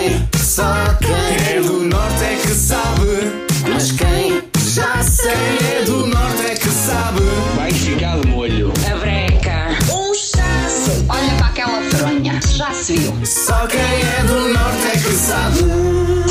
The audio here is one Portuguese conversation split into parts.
quem, só quem é do norte é que sabe. Mas quem já sei é do norte é que sabe. Vai ficar de molho. A breca. Um chasso. Olha para aquela fronha. Já se viu. Só quem é do norte é que sabe.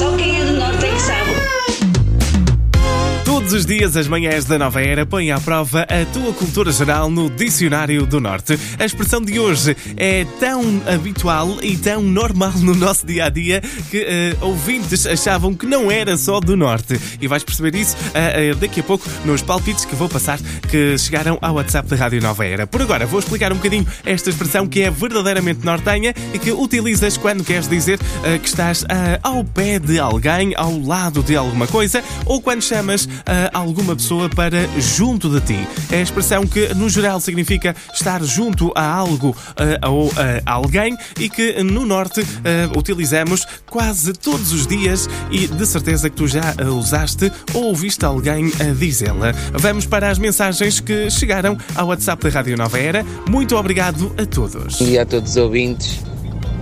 Todos os dias, as manhãs da nova era põem à prova a tua cultura geral no Dicionário do Norte. A expressão de hoje é tão habitual e tão normal no nosso dia a dia que eh, ouvintes achavam que não era só do Norte. E vais perceber isso eh, eh, daqui a pouco nos palpites que vou passar que chegaram ao WhatsApp da Rádio Nova Era. Por agora, vou explicar um bocadinho esta expressão que é verdadeiramente nortenha e que utilizas quando queres dizer que estás ao pé de alguém, ao lado de alguma coisa ou quando chamas alguma pessoa para junto de ti. É a expressão que, no geral, significa estar junto a algo ah, ou a alguém e que no Norte ah, utilizamos quase todos os dias e de certeza que tu já a usaste ou ouviste alguém a dizê-la. Vamos para as mensagens que chegaram ao WhatsApp da Rádio Nova Era. Muito obrigado a todos. Bom dia a todos os ouvintes.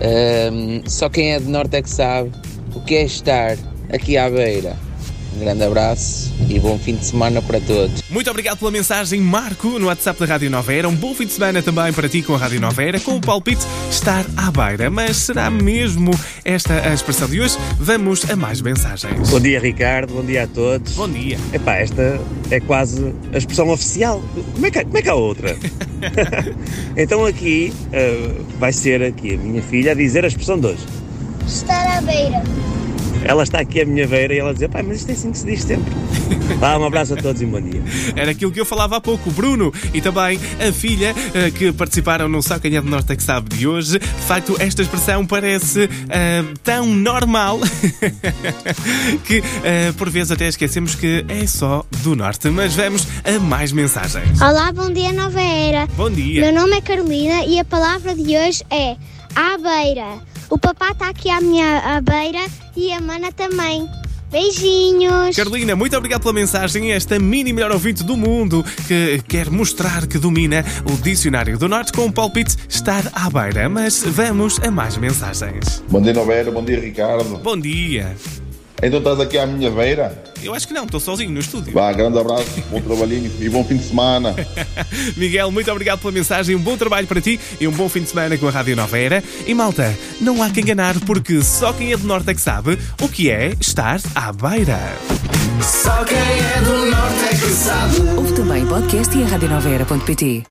Ahm, só quem é de Norte é que sabe o que é estar aqui à beira. Um grande abraço e bom fim de semana para todos. Muito obrigado pela mensagem, Marco, no WhatsApp da Rádio Nova Era. Um bom fim de semana também para ti com a Rádio Nova Era, com o palpite estar à beira. Mas será mesmo esta a expressão de hoje? Vamos a mais mensagens. Bom dia, Ricardo. Bom dia a todos. Bom dia. Epá, esta é quase a expressão oficial. Como é que, há- como é que há outra? então aqui ah, vai ser aqui a minha filha a dizer a expressão de hoje. Estar à beira. Ela está aqui à minha beira e ela diz, pai, mas isto é assim que se diz sempre. Vá, um abraço a todos e um bom dia. Era aquilo que eu falava há pouco, Bruno e também a filha eh, que participaram no Só Quem é do Norte é que sabe de hoje. De facto, esta expressão parece eh, tão normal que eh, por vezes até esquecemos que é só do Norte. Mas vamos a mais mensagens. Olá, bom dia, Nova Era. Bom dia. Meu nome é Carolina e a palavra de hoje é à beira. O papá está aqui à minha à beira e a mana também. Beijinhos. Carolina, muito obrigado pela mensagem. Esta mini melhor ouvinte do mundo que quer mostrar que domina o Dicionário do Norte com o palpite estar à beira. Mas vamos a mais mensagens. Bom dia, Novera. Bom dia, Ricardo. Bom dia. Então estás aqui à minha beira? Eu acho que não, estou sozinho no estúdio. Vá, grande abraço, bom trabalhinho e bom fim de semana. Miguel, muito obrigado pela mensagem. Um bom trabalho para ti e um bom fim de semana com a Rádio Nova Era. E malta, não há que enganar porque só quem é do Norte é que sabe o que é estar à beira. Só quem é do norte é que sabe. Ouve também o podcast e a radionovaera.pt.